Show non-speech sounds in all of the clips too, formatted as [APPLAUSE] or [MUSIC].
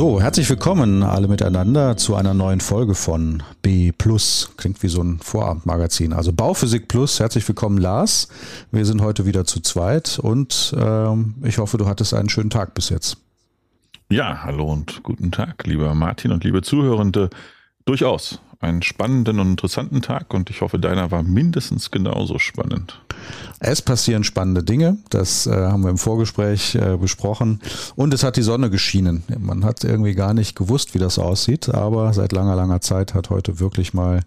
So, herzlich willkommen alle miteinander zu einer neuen Folge von B Plus. Klingt wie so ein Vorabendmagazin. Also Bauphysik Plus. Herzlich willkommen, Lars. Wir sind heute wieder zu zweit und ähm, ich hoffe, du hattest einen schönen Tag bis jetzt. Ja, hallo und guten Tag, lieber Martin und liebe Zuhörende. Durchaus einen spannenden und interessanten Tag und ich hoffe, deiner war mindestens genauso spannend. Es passieren spannende Dinge, das äh, haben wir im Vorgespräch äh, besprochen und es hat die Sonne geschienen. Man hat irgendwie gar nicht gewusst, wie das aussieht, aber seit langer, langer Zeit hat heute wirklich mal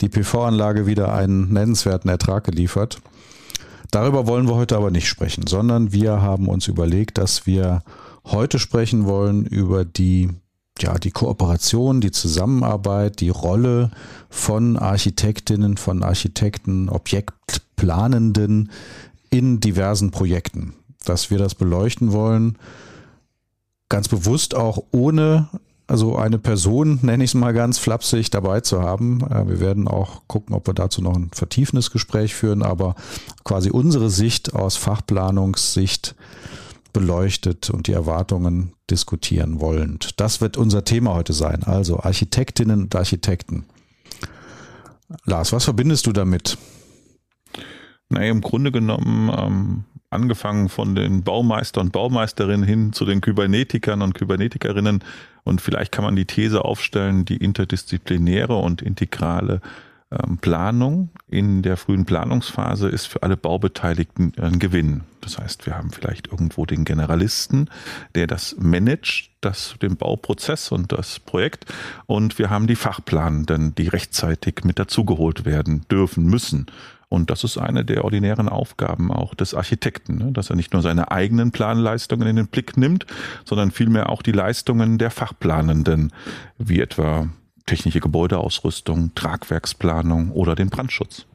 die PV-Anlage wieder einen nennenswerten Ertrag geliefert. Darüber wollen wir heute aber nicht sprechen, sondern wir haben uns überlegt, dass wir heute sprechen wollen über die ja, die Kooperation, die Zusammenarbeit, die Rolle von Architektinnen, von Architekten, Objektplanenden in diversen Projekten. Dass wir das beleuchten wollen, ganz bewusst auch ohne also eine Person, nenne ich es mal ganz flapsig, dabei zu haben. Äh, wir werden auch gucken, ob wir dazu noch ein vertiefendes Gespräch führen, aber quasi unsere Sicht aus Fachplanungssicht beleuchtet und die Erwartungen diskutieren wollend. Das wird unser Thema heute sein. Also Architektinnen und Architekten. Lars, was verbindest du damit? Naja, im Grunde genommen, ähm, angefangen von den Baumeistern und Baumeisterinnen hin zu den Kybernetikern und Kybernetikerinnen. Und vielleicht kann man die These aufstellen, die interdisziplinäre und integrale Planung in der frühen Planungsphase ist für alle Baubeteiligten ein Gewinn. Das heißt, wir haben vielleicht irgendwo den Generalisten, der das managt, das, den Bauprozess und das Projekt. Und wir haben die Fachplanenden, die rechtzeitig mit dazugeholt werden dürfen, müssen. Und das ist eine der ordinären Aufgaben auch des Architekten, ne? dass er nicht nur seine eigenen Planleistungen in den Blick nimmt, sondern vielmehr auch die Leistungen der Fachplanenden, wie etwa technische Gebäudeausrüstung, Tragwerksplanung oder den Brandschutz.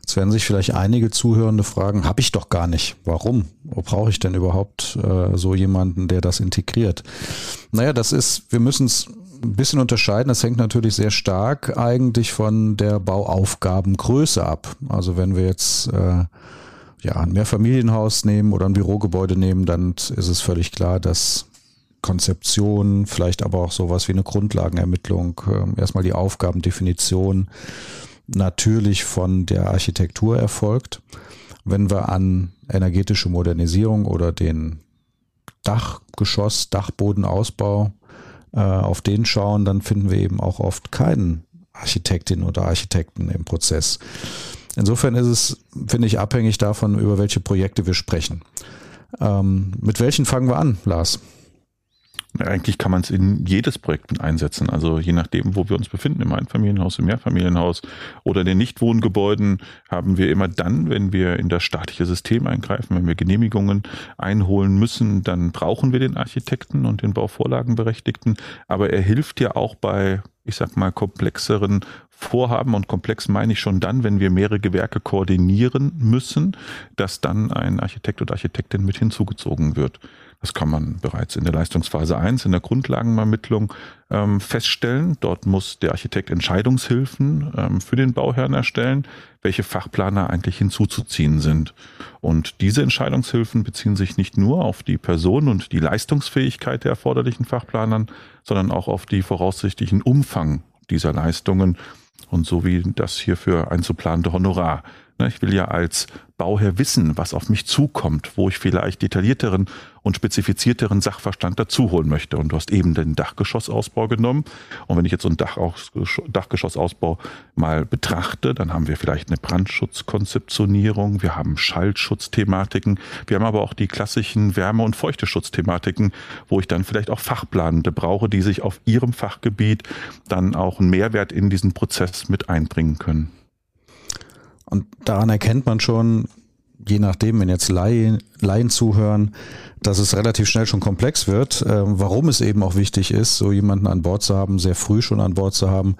Jetzt werden sich vielleicht einige Zuhörende fragen, habe ich doch gar nicht. Warum? Wo brauche ich denn überhaupt äh, so jemanden, der das integriert? Naja, das ist, wir müssen es ein bisschen unterscheiden. Das hängt natürlich sehr stark eigentlich von der Bauaufgabengröße ab. Also wenn wir jetzt äh, ja, ein Mehrfamilienhaus nehmen oder ein Bürogebäude nehmen, dann ist es völlig klar, dass Konzeption, vielleicht aber auch sowas wie eine Grundlagenermittlung, ähm, erstmal die Aufgabendefinition natürlich von der Architektur erfolgt. Wenn wir an energetische Modernisierung oder den Dachgeschoss, Dachbodenausbau äh, auf den schauen, dann finden wir eben auch oft keinen Architektin oder Architekten im Prozess. Insofern ist es, finde ich, abhängig davon, über welche Projekte wir sprechen. Ähm, mit welchen fangen wir an, Lars? Eigentlich kann man es in jedes Projekt mit einsetzen. Also je nachdem, wo wir uns befinden, im Einfamilienhaus, im Mehrfamilienhaus oder den Nichtwohngebäuden, haben wir immer dann, wenn wir in das staatliche System eingreifen, wenn wir Genehmigungen einholen müssen, dann brauchen wir den Architekten und den Bauvorlagenberechtigten. Aber er hilft ja auch bei, ich sag mal, komplexeren Vorhaben und komplex meine ich schon dann, wenn wir mehrere Gewerke koordinieren müssen, dass dann ein Architekt oder Architektin mit hinzugezogen wird. Das kann man bereits in der Leistungsphase 1 in der Grundlagenermittlung ähm, feststellen. Dort muss der Architekt Entscheidungshilfen ähm, für den Bauherrn erstellen, welche Fachplaner eigentlich hinzuzuziehen sind. Und diese Entscheidungshilfen beziehen sich nicht nur auf die Person und die Leistungsfähigkeit der erforderlichen Fachplanern, sondern auch auf die voraussichtlichen Umfang dieser Leistungen und so wie das hierfür einzuplante Honorar. Ne, ich will ja als Bauherr wissen, was auf mich zukommt, wo ich vielleicht detaillierteren und spezifizierteren Sachverstand dazuholen möchte. Und du hast eben den Dachgeschossausbau genommen. Und wenn ich jetzt so einen Dachgeschossausbau mal betrachte, dann haben wir vielleicht eine Brandschutzkonzeptionierung, wir haben Schallschutzthematiken, wir haben aber auch die klassischen Wärme- und Feuchteschutzthematiken, wo ich dann vielleicht auch Fachplanende brauche, die sich auf ihrem Fachgebiet dann auch einen Mehrwert in diesen Prozess mit einbringen können. Und daran erkennt man schon, je nachdem, wenn jetzt Laien, Laien zuhören, dass es relativ schnell schon komplex wird, äh, warum es eben auch wichtig ist, so jemanden an Bord zu haben, sehr früh schon an Bord zu haben,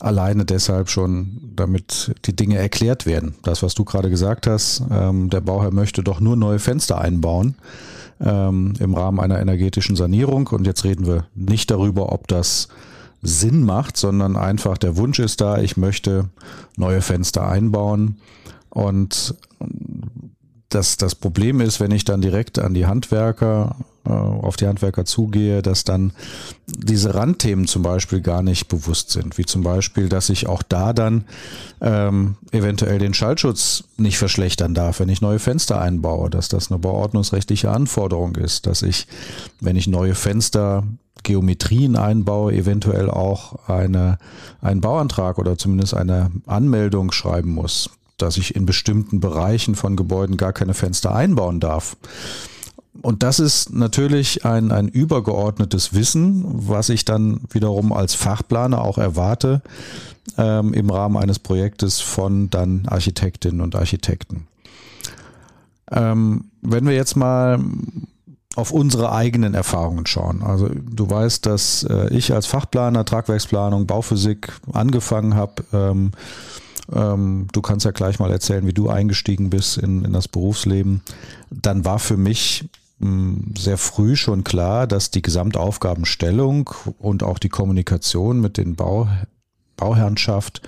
alleine deshalb schon, damit die Dinge erklärt werden. Das, was du gerade gesagt hast, ähm, der Bauherr möchte doch nur neue Fenster einbauen ähm, im Rahmen einer energetischen Sanierung. Und jetzt reden wir nicht darüber, ob das Sinn macht, sondern einfach der Wunsch ist da, ich möchte neue Fenster einbauen. Und das, das Problem ist, wenn ich dann direkt an die Handwerker äh, auf die Handwerker zugehe, dass dann diese Randthemen zum Beispiel gar nicht bewusst sind. Wie zum Beispiel, dass ich auch da dann ähm, eventuell den Schallschutz nicht verschlechtern darf, wenn ich neue Fenster einbaue, dass das eine bauordnungsrechtliche Anforderung ist, dass ich, wenn ich neue Fenster Geometrien einbaue, eventuell auch eine, einen Bauantrag oder zumindest eine Anmeldung schreiben muss, dass ich in bestimmten Bereichen von Gebäuden gar keine Fenster einbauen darf. Und das ist natürlich ein, ein übergeordnetes Wissen, was ich dann wiederum als Fachplaner auch erwarte ähm, im Rahmen eines Projektes von dann Architektinnen und Architekten. Ähm, wenn wir jetzt mal auf unsere eigenen Erfahrungen schauen. Also du weißt, dass äh, ich als Fachplaner, Tragwerksplanung, Bauphysik angefangen habe. Ähm, ähm, du kannst ja gleich mal erzählen, wie du eingestiegen bist in, in das Berufsleben. Dann war für mich hm, sehr früh schon klar, dass die Gesamtaufgabenstellung und auch die Kommunikation mit den Bau, Bauherrnschaft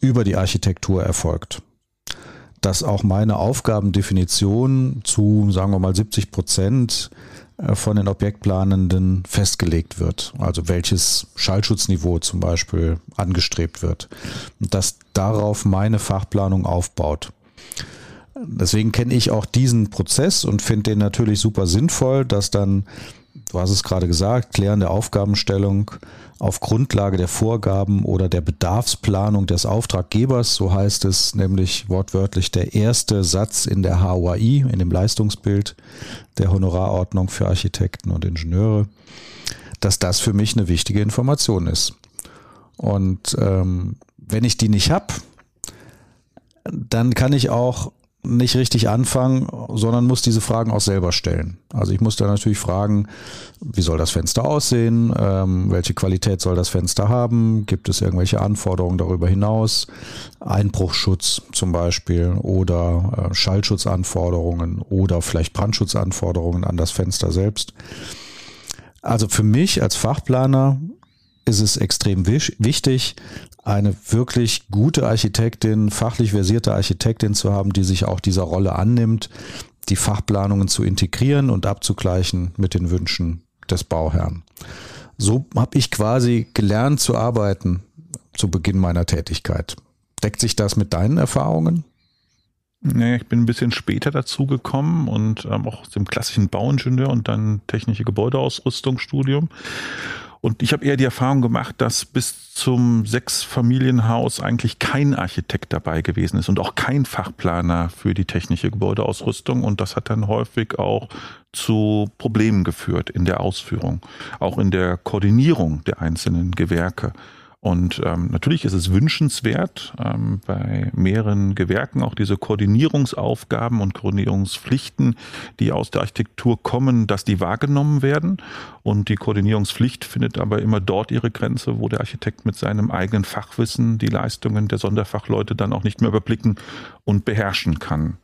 über die Architektur erfolgt dass auch meine Aufgabendefinition zu, sagen wir mal, 70 Prozent äh, von den Objektplanenden festgelegt wird. Also welches Schallschutzniveau zum Beispiel angestrebt wird. Und dass darauf meine Fachplanung aufbaut. Deswegen kenne ich auch diesen Prozess und finde den natürlich super sinnvoll, dass dann, du hast es gerade gesagt, klärende Aufgabenstellung auf Grundlage der Vorgaben oder der Bedarfsplanung des Auftraggebers, so heißt es nämlich wortwörtlich der erste Satz in der HOAI, in dem Leistungsbild der Honorarordnung für Architekten und Ingenieure, dass das für mich eine wichtige Information ist. Und ähm, wenn ich die nicht habe, dann kann ich auch nicht richtig anfangen, sondern muss diese Fragen auch selber stellen. Also ich muss da natürlich fragen, wie soll das Fenster aussehen? Ähm, welche Qualität soll das Fenster haben? Gibt es irgendwelche Anforderungen darüber hinaus? Einbruchschutz zum Beispiel oder äh, Schallschutzanforderungen oder vielleicht Brandschutzanforderungen an das Fenster selbst. Also für mich als Fachplaner ist es extrem wichtig, eine wirklich gute Architektin, fachlich versierte Architektin zu haben, die sich auch dieser Rolle annimmt, die Fachplanungen zu integrieren und abzugleichen mit den Wünschen des Bauherrn. So habe ich quasi gelernt zu arbeiten zu Beginn meiner Tätigkeit. Deckt sich das mit deinen Erfahrungen? Nee, ich bin ein bisschen später dazu gekommen und ähm, auch aus dem klassischen Bauingenieur und dann technische Gebäudeausrüstungsstudium. Und ich habe eher die Erfahrung gemacht, dass bis zum Sechsfamilienhaus eigentlich kein Architekt dabei gewesen ist und auch kein Fachplaner für die technische Gebäudeausrüstung. Und das hat dann häufig auch zu Problemen geführt in der Ausführung, auch in der Koordinierung der einzelnen Gewerke. Und ähm, natürlich ist es wünschenswert, ähm, bei mehreren Gewerken auch diese Koordinierungsaufgaben und Koordinierungspflichten, die aus der Architektur kommen, dass die wahrgenommen werden. Und die Koordinierungspflicht findet aber immer dort ihre Grenze, wo der Architekt mit seinem eigenen Fachwissen die Leistungen der Sonderfachleute dann auch nicht mehr überblicken und beherrschen kann.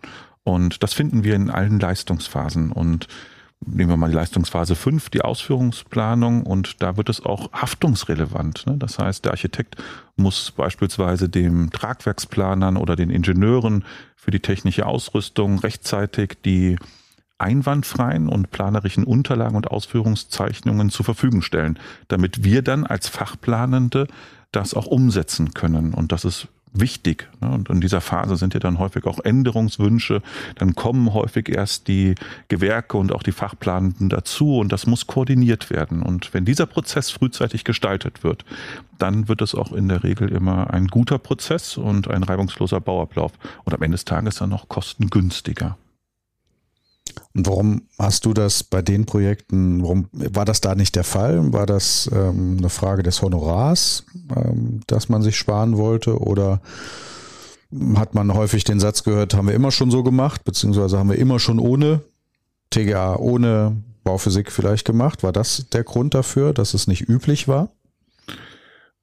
Und das finden wir in allen Leistungsphasen. Und nehmen wir mal die Leistungsphase 5, die Ausführungsplanung, und da wird es auch haftungsrelevant. Ne? Das heißt, der Architekt muss beispielsweise dem Tragwerksplanern oder den Ingenieuren für die technische Ausrüstung rechtzeitig die einwandfreien und planerischen Unterlagen und Ausführungszeichnungen zur Verfügung stellen, damit wir dann als Fachplanende das auch umsetzen können. Und das ist wichtig. Ne? Und in dieser Phase sind ja dann häufig auch Änderungswünsche. Dann kommen häufig erst die Gewerke und auch die Fachplanenden dazu und das muss koordiniert werden. Und wenn dieser Prozess frühzeitig gestaltet wird, dann wird es auch in der Regel immer ein guter Prozess und ein reibungsloser Bauablauf und am Ende des Tages dann noch kostengünstiger. Warum hast du das bei den Projekten, warum war das da nicht der Fall? War das ähm, eine Frage des Honorars, ähm, dass man sich sparen wollte? Oder hat man häufig den Satz gehört, haben wir immer schon so gemacht, beziehungsweise haben wir immer schon ohne TGA, ohne Bauphysik vielleicht gemacht? War das der Grund dafür, dass es nicht üblich war?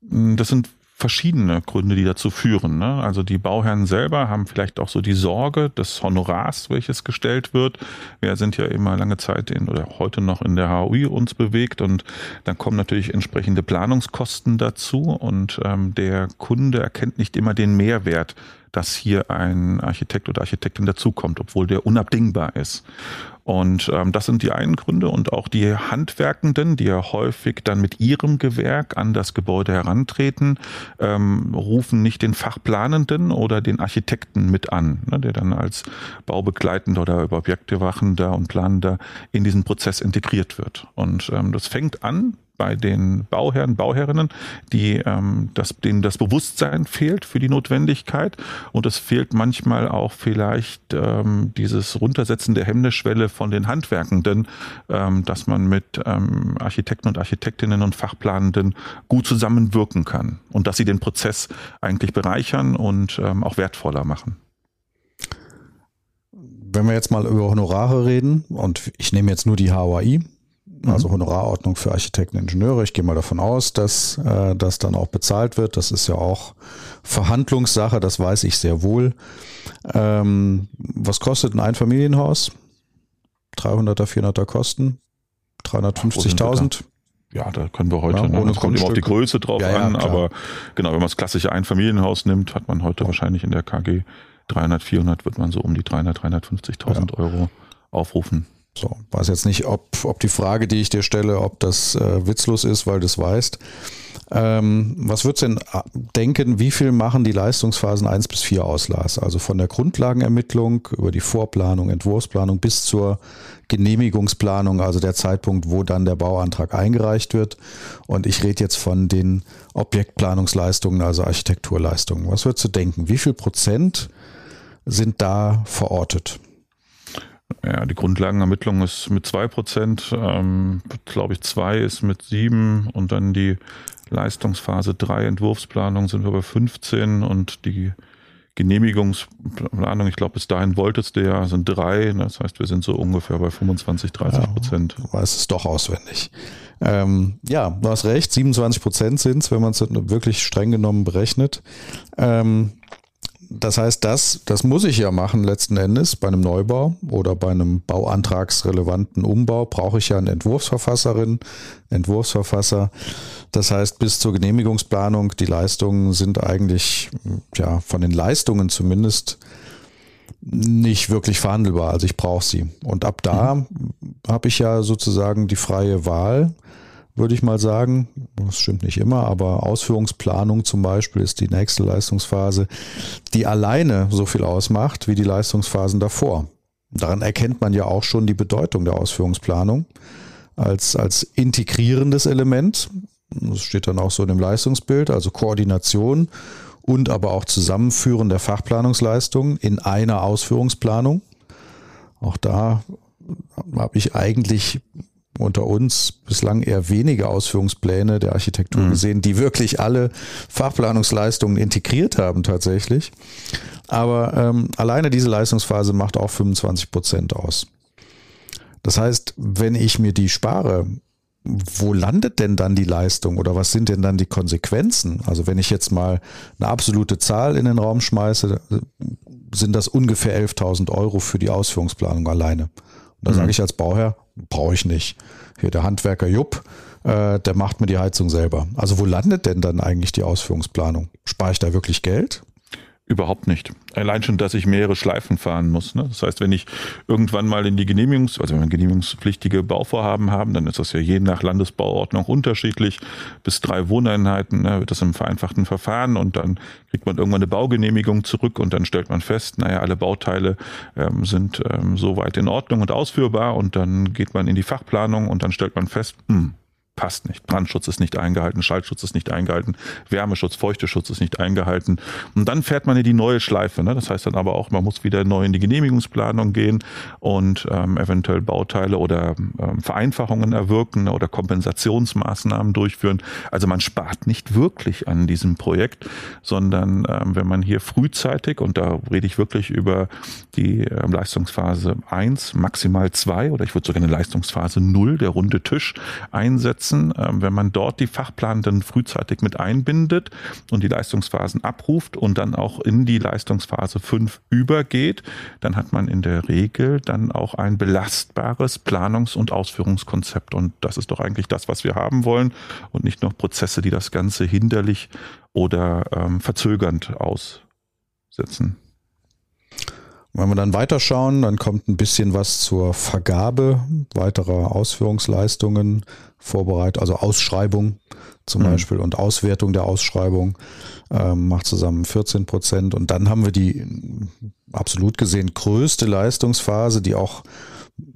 Das sind verschiedene Gründe, die dazu führen. Ne? Also die Bauherren selber haben vielleicht auch so die Sorge des Honorars, welches gestellt wird. Wir sind ja immer lange Zeit in oder heute noch in der HOI uns bewegt und dann kommen natürlich entsprechende Planungskosten dazu und ähm, der Kunde erkennt nicht immer den Mehrwert dass hier ein Architekt oder Architektin dazukommt, obwohl der unabdingbar ist. Und ähm, das sind die einen Gründe und auch die Handwerkenden, die ja häufig dann mit ihrem Gewerk an das Gebäude herantreten, ähm, rufen nicht den Fachplanenden oder den Architekten mit an, ne, der dann als Baubegleitender oder Objektewachender und Planender in diesen Prozess integriert wird. Und ähm, das fängt an bei den Bauherren, Bauherrinnen, die ähm, das, denen das Bewusstsein fehlt für die Notwendigkeit und es fehlt manchmal auch vielleicht ähm, dieses Runtersetzen der Hemmnisschwelle von den Handwerkenden, ähm, dass man mit ähm, Architekten und Architektinnen und Fachplanenden gut zusammenwirken kann und dass sie den Prozess eigentlich bereichern und ähm, auch wertvoller machen. Wenn wir jetzt mal über Honorare reden und ich nehme jetzt nur die Also mhm. Honorarordnung für Architekten und Ingenieure. Ich gehe mal davon aus, dass äh, das dann auch bezahlt wird. Das ist ja auch Verhandlungssache, das weiß ich sehr wohl. Ähm, was kostet ein Einfamilienhaus? 300er, 400er Kosten? 350.000? Ja, da können wir heute, ja, ne? das kommt immer auf die Größe drauf ja, ja, an, klar. aber genau, wenn man das klassische Einfamilienhaus nimmt, hat man heute wahrscheinlich in der KG 300, 400, wird man so um die 300, 350.000 Euro aufrufen. So, weiß jetzt nicht, ob, ob die Frage, die ich dir stelle, ob das äh, witzlos ist, weil du es weißt. Ähm, was würdest du denn äh, denken, wie viel machen die Leistungsphasen 1 bis 4 aus, Lars? Also von der Grundlagenermittlung über die Vorplanung, Entwurfsplanung bis zur Genehmigungsplanung, also der Zeitpunkt, wo dann der Bauantrag eingereicht wird. Und ich rede jetzt von den Objektplanungsleistungen, also Architekturleistungen. Was würdest du denken? Wie viel Prozent sind da verortet? Ja, die Grundlagenermittlung ist mit 2%, ähm, glaube ich, 2 ist mit 7 und dann die Leistungsphase 3 Entwurfsplanung sind wir bei 15 und die Genehmigungsplanung, ich glaube, bis dahin wolltest du ja, sind 3. Das heißt, wir sind so ungefähr bei 25, 30 Prozent. Ja, weißt es doch auswendig. Ähm, ja, du hast recht, 27 Prozent sind es, wenn man es wirklich streng genommen berechnet. Ähm, das heißt, das, das muss ich ja machen letzten Endes bei einem Neubau oder bei einem bauantragsrelevanten Umbau brauche ich ja eine Entwurfsverfasserin, Entwurfsverfasser. Das heißt, bis zur Genehmigungsplanung, die Leistungen sind eigentlich, ja, von den Leistungen zumindest nicht wirklich verhandelbar. Also ich brauche sie. Und ab da mhm. habe ich ja sozusagen die freie Wahl würde ich mal sagen. Das stimmt nicht immer, aber Ausführungsplanung zum Beispiel ist die nächste Leistungsphase, die alleine so viel ausmacht wie die Leistungsphasen davor. Daran erkennt man ja auch schon die Bedeutung der Ausführungsplanung als, als integrierendes Element. Das steht dann auch so in dem Leistungsbild, also Koordination und aber auch Zusammenführen der Fachplanungsleistungen in einer Ausführungsplanung. Auch da habe ich eigentlich unter uns bislang eher wenige Ausführungspläne der Architektur mhm. gesehen, die wirklich alle Fachplanungsleistungen integriert haben tatsächlich. Aber ähm, alleine diese Leistungsphase macht auch 25 Prozent aus. Das heißt, wenn ich mir die spare, wo landet denn dann die Leistung oder was sind denn dann die Konsequenzen? Also wenn ich jetzt mal eine absolute Zahl in den Raum schmeiße, sind das ungefähr 11.000 Euro für die Ausführungsplanung alleine. Und da mhm. sage ich als Bauherr, brauche ich nicht. Hier der Handwerker Jupp, äh, der macht mir die Heizung selber. Also wo landet denn dann eigentlich die Ausführungsplanung? Spare ich da wirklich Geld? Überhaupt nicht. Allein schon, dass ich mehrere Schleifen fahren muss. Ne? Das heißt, wenn ich irgendwann mal in die Genehmigungs-, also wenn wir genehmigungspflichtige Bauvorhaben haben, dann ist das ja je nach Landesbauordnung unterschiedlich. Bis drei Wohneinheiten ne, wird das im vereinfachten Verfahren und dann kriegt man irgendwann eine Baugenehmigung zurück und dann stellt man fest, naja, alle Bauteile ähm, sind ähm, soweit in Ordnung und ausführbar und dann geht man in die Fachplanung und dann stellt man fest, hm, passt nicht. Brandschutz ist nicht eingehalten, Schallschutz ist nicht eingehalten, Wärmeschutz, Feuchteschutz ist nicht eingehalten. Und dann fährt man in die neue Schleife. Ne? Das heißt dann aber auch, man muss wieder neu in die Genehmigungsplanung gehen und ähm, eventuell Bauteile oder ähm, Vereinfachungen erwirken oder Kompensationsmaßnahmen durchführen. Also man spart nicht wirklich an diesem Projekt, sondern ähm, wenn man hier frühzeitig, und da rede ich wirklich über die ähm, Leistungsphase 1, maximal 2 oder ich würde sogar eine Leistungsphase 0, der runde Tisch, einsetzt, setzen, ähm, wenn man dort die Fachplanenden frühzeitig mit einbindet und die Leistungsphasen abruft und dann auch in die Leistungsphase 5 übergeht, dann hat man in der Regel dann auch ein belastbares Planungs- und Ausführungskonzept. Und das ist doch eigentlich das, was wir haben wollen und nicht noch Prozesse, die das Ganze hinderlich oder ähm, verzögernd aus setzen. Wenn wir dann weiterschauen, dann kommt ein bisschen was zur Vergabe weiterer Ausführungsleistungen, Vorbereitung, also Ausschreibung zum mhm. Beispiel und Auswertung der Ausschreibung ähm, macht zusammen 14 Prozent. Und dann haben wir die absolut gesehen größte Leistungsphase, die auch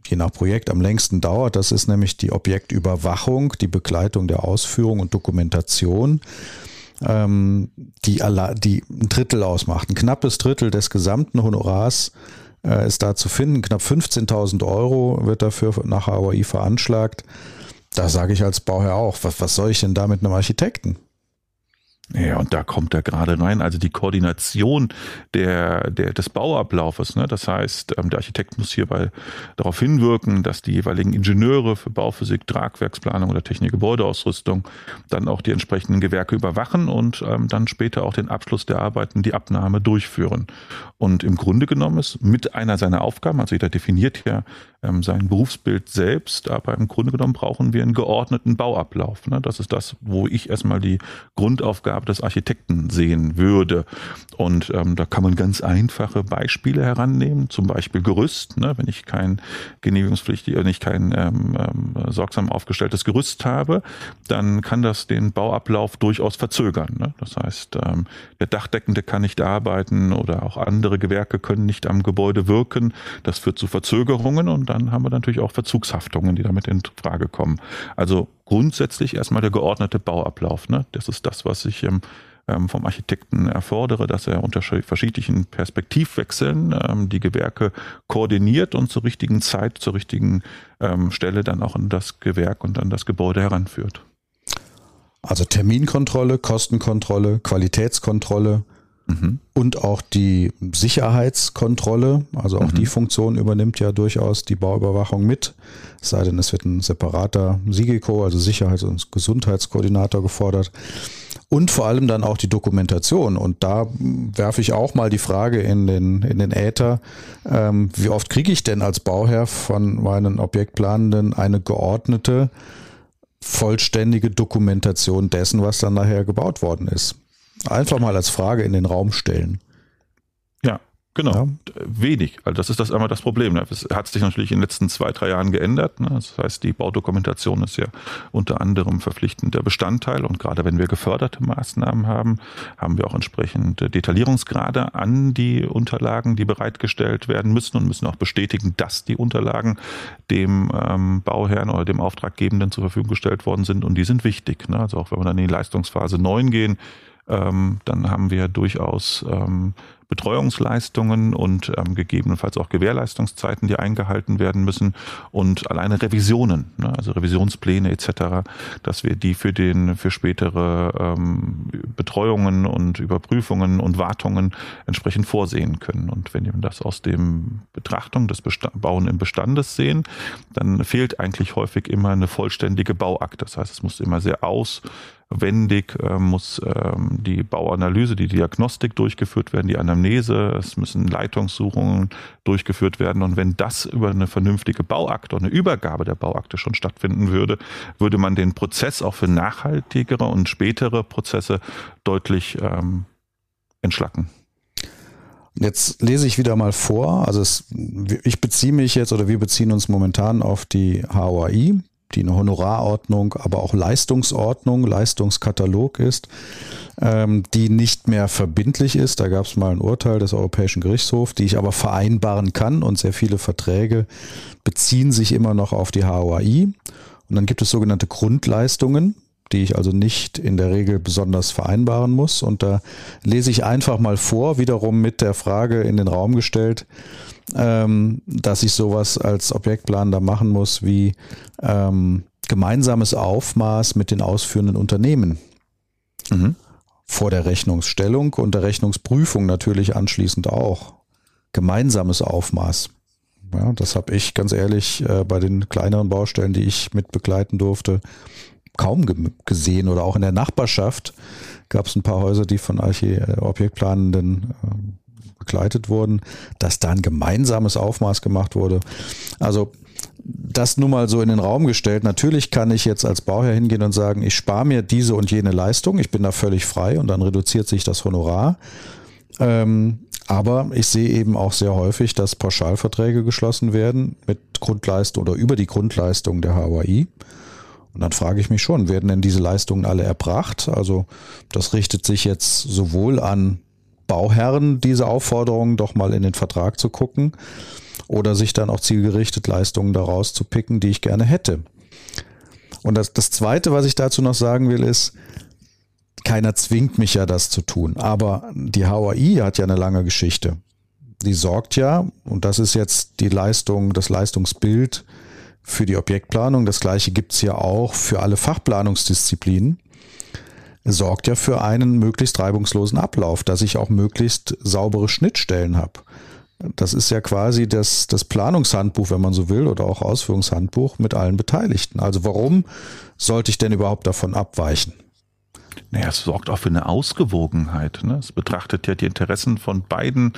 je nach Projekt am längsten dauert. Das ist nämlich die Objektüberwachung, die Begleitung der Ausführung und Dokumentation ähm, die, die ein Drittel ausmacht. Ein knappes Drittel des gesamten Honorars äh, ist da zu finden. Knapp 15.000 Euro wird dafür nach HAI veranschlagt. Da sage ich als Bauherr auch, was, was soll ich denn da mit einem Architekten? Ja, und da kommt er gerade rein. Also die Koordination der, der, des Bauablaufes. Ne? Das heißt, ähm, der Architekt muss hierbei darauf hinwirken, dass die jeweiligen Ingenieure für Bauphysik, Tragwerksplanung oder Technik, Gebäudeausrüstung dann auch die entsprechenden Gewerke überwachen und ähm, dann später auch den Abschluss der Arbeiten, die Abnahme durchführen. Und im Grunde genommen ist mit einer seiner Aufgaben, also jeder definiert ja sein Berufsbild selbst, aber im Grunde genommen brauchen wir einen geordneten Bauablauf. Ne? Das ist das, wo ich erstmal die Grundaufgabe des Architekten sehen würde. Und ähm, da kann man ganz einfache Beispiele herannehmen, zum Beispiel Gerüst. Ne? Wenn ich kein genehmigungspflichtig, wenn ich kein ähm, ähm, sorgsam aufgestelltes Gerüst habe, dann kann das den Bauablauf durchaus verzögern. Ne? Das heißt, ähm, der Dachdeckende kann nicht arbeiten oder auch andere Gewerke können nicht am Gebäude wirken. Das führt zu Verzögerungen und dann haben wir natürlich auch Verzugshaftungen, die damit in Frage kommen. Also grundsätzlich erstmal der geordnete Bauablauf. Ne? Das ist das, was ich ähm, ähm vom Architekten erfordere, dass er unter verschiedenen Perspektivwechseln ähm, die Gewerke koordiniert und zur richtigen Zeit, zur richtigen ähm, Stelle dann auch in das Gewerk und an das Gebäude heranführt. Also Terminkontrolle, Kostenkontrolle, Qualitätskontrolle, Mhm. Und auch die Sicherheitskontrolle, also auch mhm. die Funktion übernimmt ja durchaus die Bauüberwachung mit. Es sei denn, es wird ein separater SIGECO, also Sicherheits- und Gesundheitskoordinator gefordert. Und vor allem dann auch die Dokumentation. Und da werfe ich auch mal die Frage in den, in den Äther, ähm, wie oft kriege ich denn als Bauherr von meinen Objektplanenden eine geordnete, vollständige Dokumentation dessen, was dann nachher gebaut worden ist? Einfach mal als Frage in den Raum stellen. Ja, genau. Ja. Wenig. Also das ist das einmal das Problem. Ne? Es hat sich natürlich in den letzten zwei, drei Jahren geändert. Ne? Das heißt, die Baudokumentation ist ja unter anderem verpflichtender Bestandteil. Und gerade wenn wir geförderte Maßnahmen haben, haben wir auch entsprechend Detaillierungsgrade an die Unterlagen, die bereitgestellt werden müssen und müssen auch bestätigen, dass die Unterlagen dem ähm, Bauherrn oder dem Auftraggebenden zur Verfügung gestellt worden sind. Und die sind wichtig. Ne? Also auch wenn wir dann in die Leistungsphase 9 gehen, ähm, dann haben wir durchaus ähm, Betreuungsleistungen und ähm, gegebenenfalls auch Gewährleistungszeiten, die eingehalten werden müssen und alleine Revisionen, ne, also Revisionspläne etc., dass wir die für den für spätere ähm, Betreuungen und Überprüfungen und Wartungen entsprechend vorsehen können. Und wenn wir das aus dem Betrachtung des Bestand, Bauen im Bestandes sehen, dann fehlt eigentlich häufig immer eine vollständige Bauakt. Das heißt, es muss immer sehr aus wendig, äh, muss ähm, die Bauanalyse, die Diagnostik durchgeführt werden, die Anamnese, es müssen Leitungssuchungen durchgeführt werden. Und wenn das über eine vernünftige Bauakte und eine Übergabe der Bauakte schon stattfinden würde, würde man den Prozess auch für nachhaltigere und spätere Prozesse deutlich ähm, entschlacken. Jetzt lese ich wieder mal vor. Also es, ich beziehe mich jetzt oder wir beziehen uns momentan auf die HOAI, die eine Honorarordnung, aber auch Leistungsordnung, Leistungskatalog ist, ähm, die nicht mehr verbindlich ist. Da gab es mal ein Urteil des Europäischen Gerichtshofs, die ich aber vereinbaren kann und sehr viele Verträge beziehen sich immer noch auf die HOAI. Und dann gibt es sogenannte Grundleistungen, die ich also nicht in der Regel besonders vereinbaren muss. Und da lese ich einfach mal vor, wiederum mit der Frage in den Raum gestellt, ähm, dass ich sowas als Objektplaner machen muss wie ähm, gemeinsames Aufmaß mit den ausführenden Unternehmen. Mhm. Vor der Rechnungsstellung und der Rechnungsprüfung natürlich anschließend auch. Gemeinsames Aufmaß. Ja, das habe ich ganz ehrlich äh, bei den kleineren Baustellen, die ich mit begleiten durfte, kaum ge gesehen. Oder auch in der Nachbarschaft gab es ein paar Häuser, die von Archi äh, Objektplanenden äh, begleitet wurden, dass da ein gemeinsames Aufmaß gemacht wurde. Also das nur mal so in den Raum gestellt. Natürlich kann ich jetzt als Bauherr hingehen und sagen, ich spare mir diese und jene Leistung, ich bin da völlig frei und dann reduziert sich das Honorar. Ähm, Aber ich sehe eben auch sehr häufig, dass Pauschalverträge geschlossen werden mit Grundleistung oder über die Grundleistung der HAI. Und dann frage ich mich schon, werden denn diese Leistungen alle erbracht? Also das richtet sich jetzt sowohl an Bauherren, diese Aufforderungen doch mal in den Vertrag zu gucken oder sich dann auch zielgerichtet Leistungen daraus zu picken, die ich gerne hätte. Und das, das Zweite, was ich dazu noch sagen will, ist, keiner zwingt mich ja, das zu tun. Aber die HAI hat ja eine lange Geschichte. Die sorgt ja, und das ist jetzt die Leistung, das Leistungsbild für die Objektplanung. Das gleiche gibt's ja auch für alle Fachplanungsdisziplinen. Sorgt ja für einen möglichst reibungslosen Ablauf, dass ich auch möglichst saubere Schnittstellen habe. Das ist ja quasi das, das Planungshandbuch, wenn man so will, oder auch Ausführungshandbuch mit allen Beteiligten. Also warum sollte ich denn überhaupt davon abweichen? Naja, es sorgt auch für eine Ausgewogenheit. Ne? Es betrachtet ja die Interessen von beiden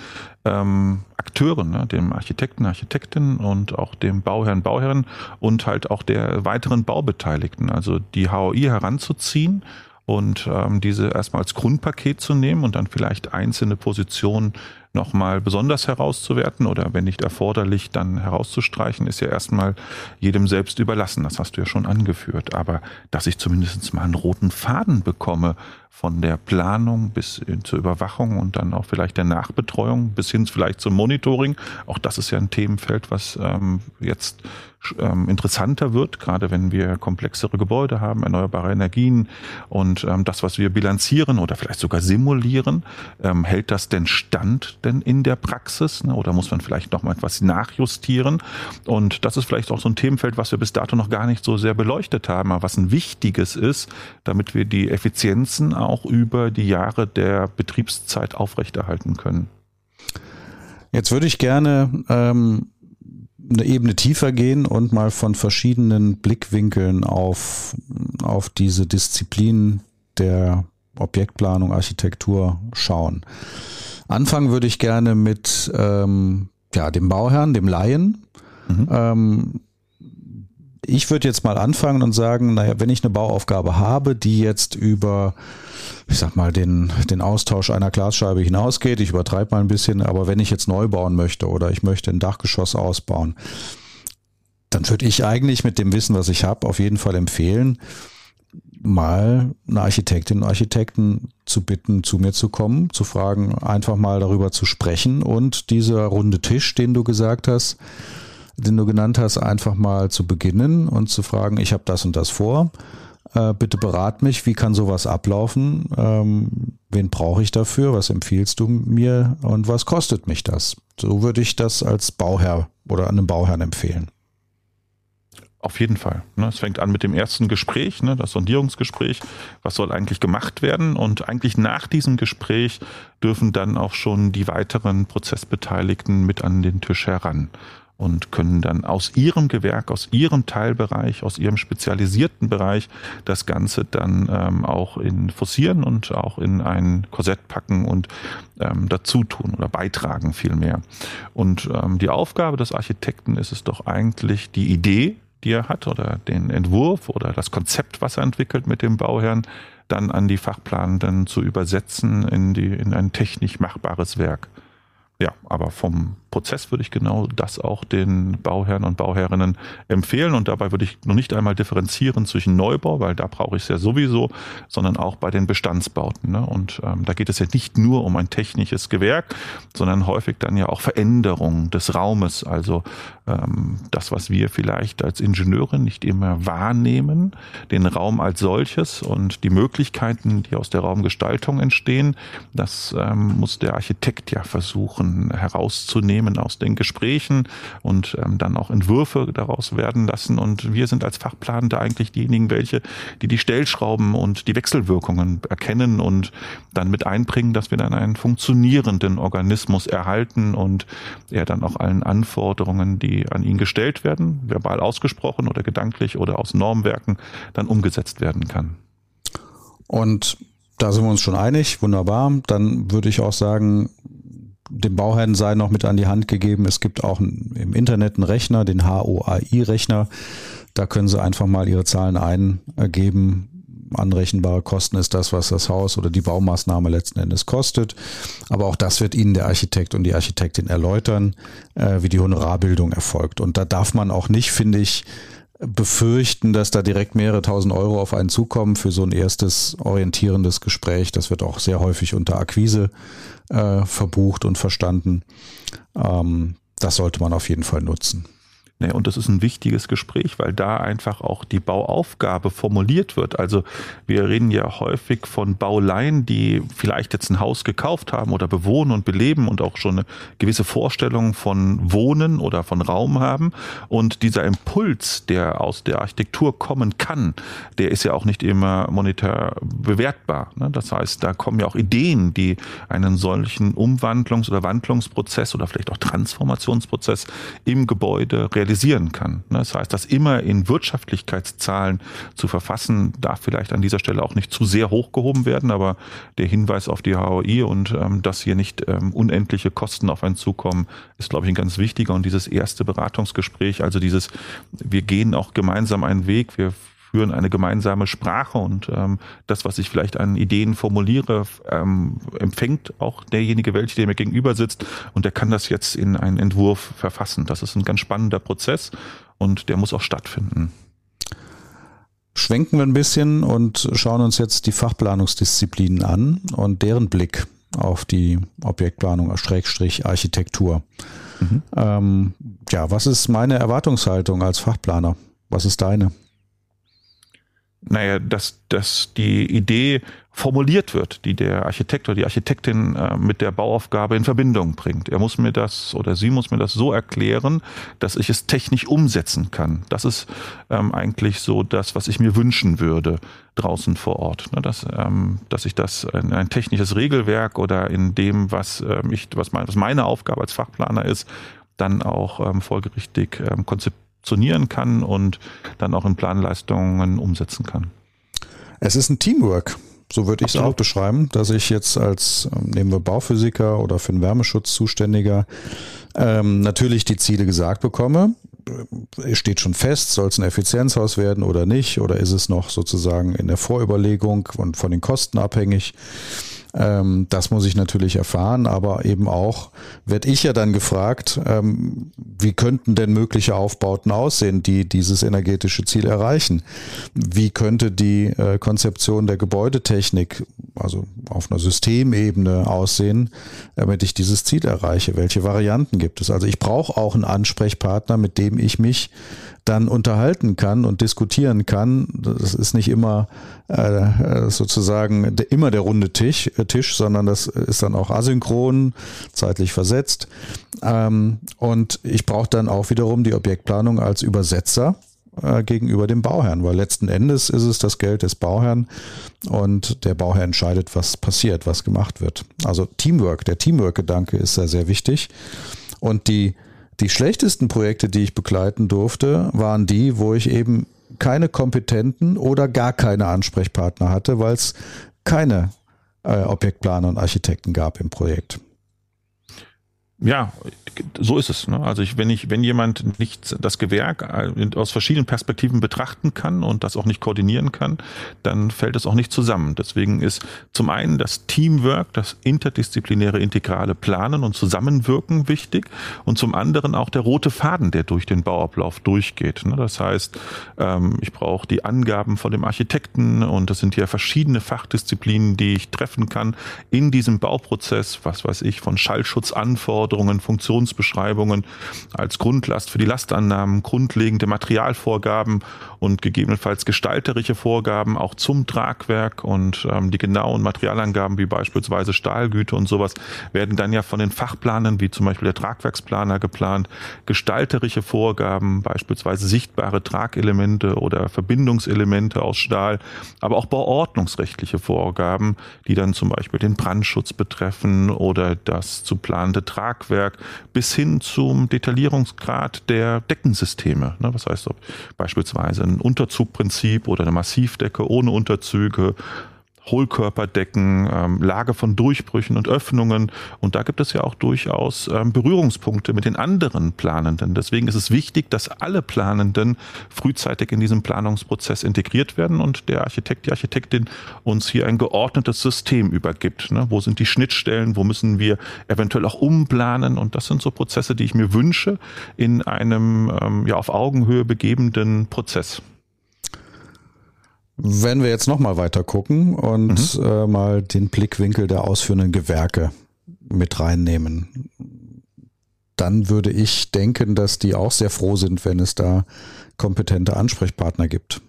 ähm, Akteuren, ne? dem Architekten, Architektin und auch dem Bauherrn, Bauherren und halt auch der weiteren Baubeteiligten. Also die HOI heranzuziehen und ähm, diese erstmal als Grundpaket zu nehmen und dann vielleicht einzelne Positionen nochmal besonders herauszuwerten oder wenn nicht erforderlich, dann herauszustreichen, ist ja erstmal jedem selbst überlassen. Das hast du ja schon angeführt. Aber dass ich zumindest mal einen roten Faden bekomme von der Planung bis zur Überwachung und dann auch vielleicht der Nachbetreuung bis hin vielleicht zum Monitoring. Auch das ist ja ein Themenfeld, was ähm, jetzt ähm, interessanter wird, gerade wenn wir komplexere Gebäude haben, erneuerbare Energien und ähm, das, was wir bilanzieren oder vielleicht sogar simulieren, ähm, hält das denn stand denn in der Praxis ne? oder muss man vielleicht noch mal etwas nachjustieren? Und das ist vielleicht auch so ein Themenfeld, was wir bis dato noch gar nicht so sehr beleuchtet haben, aber was ein wichtiges ist, damit wir die Effizienzen auch über die Jahre der Betriebszeit aufrechterhalten können. Jetzt würde ich gerne ähm, eine Ebene tiefer gehen und mal von verschiedenen Blickwinkeln auf, auf diese Disziplin der Objektplanung, Architektur schauen. Anfangen würde ich gerne mit ähm, ja, dem Bauherrn, dem Laien. Mhm. Ähm, ich würde jetzt mal anfangen und sagen, naja, wenn ich eine Bauaufgabe habe, die jetzt über, ich sag mal, den, den Austausch einer Glasscheibe hinausgeht, ich übertreibe mal ein bisschen, aber wenn ich jetzt neu bauen möchte oder ich möchte ein Dachgeschoss ausbauen, dann würde ich eigentlich mit dem Wissen, was ich habe, auf jeden Fall empfehlen, mal eine Architektin und Architekten zu bitten, zu mir zu kommen, zu fragen, einfach mal darüber zu sprechen und dieser runde Tisch, den du gesagt hast, den du genannt hast, einfach mal zu beginnen und zu fragen, ich habe das und das vor. Äh, bitte berat mich, wie kann sowas ablaufen? Ähm, wen brauche ich dafür? Was empfiehlst du mir und was kostet mich das? So würde ich das als Bauherr oder einem Bauherrn empfehlen. Auf jeden Fall. Ne? Es fängt an mit dem ersten Gespräch, ne? das Sondierungsgespräch. Was soll eigentlich gemacht werden? Und eigentlich nach diesem Gespräch dürfen dann auch schon die weiteren Prozessbeteiligten mit an den Tisch heran und können dann aus ihrem Gewerk, aus ihrem Teilbereich, aus ihrem spezialisierten Bereich das Ganze dann ähm, auch in forcieren und auch in ein Korsett packen und ähm, dazu tun oder beitragen vielmehr. Und ähm, die Aufgabe des Architekten ist es doch eigentlich, die Idee, die er hat oder den Entwurf oder das Konzept, was er entwickelt mit dem Bauherrn, dann an die Fachplanenden zu übersetzen in, die, in ein technisch machbares Werk. Ja, aber vom Prozess würde ich genau das auch den Bauherren und Bauherrinnen empfehlen. Und dabei würde ich noch nicht einmal differenzieren zwischen Neubau, weil da brauche ich es ja sowieso, sondern auch bei den Bestandsbauten. Ne? Und ähm, da geht es ja nicht nur um ein technisches Gewerk, sondern häufig dann ja auch Veränderung des Raumes. Also ähm, das, was wir vielleicht als Ingenieure nicht immer wahrnehmen, den Raum als solches und die Möglichkeiten, die aus der Raumgestaltung entstehen, das ähm, muss der Architekt ja versuchen herauszunehmen nehmen aus den Gesprächen und ähm, dann auch Entwürfe daraus werden lassen. Und wir sind als Fachplanende eigentlich diejenigen, welche, die die Stellschrauben und die Wechselwirkungen erkennen und dann mit einbringen, dass wir dann einen funktionierenden Organismus erhalten und er dann auch allen Anforderungen, die an ihn gestellt werden, verbal ausgesprochen oder gedanklich oder aus Normwerken, dann umgesetzt werden kann. Und da sind wir uns schon einig, wunderbar. Dann würde ich auch sagen, dem Bauherrn sei noch mit an die Hand gegeben. Es gibt auch im Internet einen Rechner, den HOAI-Rechner. Da können Sie einfach mal Ihre Zahlen eingeben, anrechenbare Kosten ist das, was das Haus oder die Baumaßnahme letzten Endes kostet. Aber auch das wird Ihnen der Architekt und die Architektin erläutern, äh, wie die Honorarbildung erfolgt. Und da darf man auch nicht, finde ich, befürchten, dass da direkt mehrere tausend Euro auf einen zukommen für so ein erstes orientierendes Gespräch. Das wird auch sehr häufig unter Akquise äh, verbucht und verstanden. Ähm, das sollte man auf jeden Fall nutzen. Nee, und das ist ein wichtiges Gespräch, weil da einfach auch die Bauaufgabe formuliert wird. Also wir reden ja häufig von Bauleihen, die vielleicht jetzt ein Haus gekauft haben oder bewohnen und beleben und auch schon eine gewisse Vorstellung von Wohnen oder von Raum haben. Und dieser Impuls, der aus der Architektur kommen kann, der ist ja auch nicht immer monetär bewertbar. Ne? Das heißt, da kommen ja auch Ideen, die einen solchen Umwandlungs- oder Wandlungsprozess oder vielleicht auch Transformationsprozess im Gebäude realisieren realisieren kann. Ne? Das heißt, das immer in Wirtschaftlichkeitszahlen zu verfassen, darf vielleicht an dieser Stelle auch nicht zu sehr hochgehoben werden, aber der Hinweis auf die HOI und ähm, dass hier nicht ähm, unendliche Kosten auf einen zukommen, ist, glaube ich, ein ganz wichtiger. Und dieses erste Beratungsgespräch, also dieses, wir gehen auch gemeinsam einen Weg, wir führen eine gemeinsame Sprache und ähm, das, was ich vielleicht an Ideen formuliere, ähm, empfängt auch derjenige welche, der mir gegenüber sitzt und der kann das jetzt in einen Entwurf verfassen. Das ist ein ganz spannender Prozess und der muss auch stattfinden. Schwenken wir ein bisschen und schauen uns jetzt die Fachplanungsdisziplinen an und deren Blick auf die Objektplanung, Schrägstrich Architektur. Mhm. Ähm, ja, was ist meine Erwartungshaltung als Fachplaner? Was ist deine? Naja, dass, dass die Idee formuliert wird, die der Architekt oder die Architektin äh, mit der Bauaufgabe in Verbindung bringt. Er muss mir das oder sie muss mir das so erklären, dass ich es technisch umsetzen kann. Das ist ähm, eigentlich so das, was ich mir wünschen würde draußen vor Ort. Ne, dass, ähm, dass ich das in ein technisches Regelwerk oder in dem, was, ähm, ich, was, mein, was meine Aufgabe als Fachplaner ist, dann auch ähm, folgerichtig ähm, konzipiert funktionieren kann und dann auch in Planleistungen umsetzen kann. Es ist ein Teamwork. So würde ich es auch beschreiben, dass ich jetzt als, ähm, nehmen wir Bauphysiker oder für den Wärmeschutz zuständiger, ähm, natürlich die Ziele gesagt bekomme. Es steht schon fest, soll es ein Effizienzhaus werden oder nicht, oder ist es noch sozusagen in der Vorüberlegung und von den Kosten abhängig? Ähm, das muss ich natürlich erfahren, aber eben auch werde ich ja dann gefragt, ähm, wie könnten denn mögliche Aufbauten aussehen, die dieses energetische Ziel erreichen? Wie könnte die äh, Konzeption der Gebäudetechnik, also auf einer Systemebene aussehen, damit ich dieses Ziel erreiche? Welche Varianten gibt es? Also ich brauche auch einen Ansprechpartner, mit dem ich mich dann unterhalten kann und diskutieren kann. Das ist nicht immer äh, sozusagen immer der runde Tisch, äh, Tisch, sondern das ist dann auch asynchron, zeitlich versetzt. Ähm, und ich brauche dann auch wiederum die Objektplanung als Übersetzer äh, gegenüber dem Bauherrn, weil letzten Endes ist es das Geld des Bauherrn und der Bauherr entscheidet, was passiert, was gemacht wird. Also Teamwork, der Teamwork-Gedanke ist da sehr wichtig. Und die die schlechtesten Projekte, die ich begleiten durfte, waren die, wo ich eben keine kompetenten oder gar keine Ansprechpartner hatte, weil es keine äh, Objektplaner und Architekten gab im Projekt ja, so ist es. Ne? Also ich, wenn ich, wenn jemand nicht das Gewerk äh, aus verschiedenen Perspektiven betrachten kann und das auch nicht koordinieren kann, dann fällt es auch nicht zusammen. Deswegen ist zum einen das Teamwork, das interdisziplinäre integrale Planen und Zusammenwirken wichtig und zum anderen auch der rote Faden, der durch den Bauablauf durchgeht. Ne? Das heißt, ähm, ich brauche die Angaben von dem Architekten und das sind ja verschiedene Fachdisziplinen, die ich treffen kann in diesem Bauprozess, was weiß ich, von Schallschutzanforderungen Anforderungen, Funktionsbeschreibungen als Grundlast für die Lastannahmen, grundlegende Materialvorgaben und gegebenenfalls gestalterische Vorgaben auch zum Tragwerk und ähm, die genauen Materialangaben wie beispielsweise Stahlgüte und sowas werden dann ja von den Fachplanern wie zum Beispiel der Tragwerksplaner geplant. Gestalterische Vorgaben, beispielsweise sichtbare Tragelemente oder Verbindungselemente aus Stahl, aber auch bauordnungsrechtliche Vorgaben, die dann zum Beispiel den Brandschutz betreffen oder das zu planende Trag Tragwerk bis hin zum Detaillierungsgrad der Deckensysteme. Ne, was heißt, ob beispielsweise ein Unterzugprinzip oder eine Massivdecke ohne Unterzüge, Hohlkörperdecken, ähm, Lage von Durchbrüchen und Öffnungen. Und da gibt es ja auch durchaus ähm, Berührungspunkte mit den anderen Planenden. Deswegen ist es wichtig, dass alle Planenden frühzeitig in diesem Planungsprozess integriert werden und der Architekt, die Architektin uns hier ein geordnetes System übergibt. Ne? Wo sind die Schnittstellen? Wo müssen wir eventuell auch umplanen? Und das sind so Prozesse, die ich mir wünsche in einem ähm, ja auf Augenhöhe begebenden Prozess. Wenn wir jetzt nochmal weiter gucken und mhm. äh, mal den Blickwinkel der ausführenden Gewerke mit reinnehmen, dann würde ich denken, dass die auch sehr froh sind, wenn es da kompetente Ansprechpartner gibt.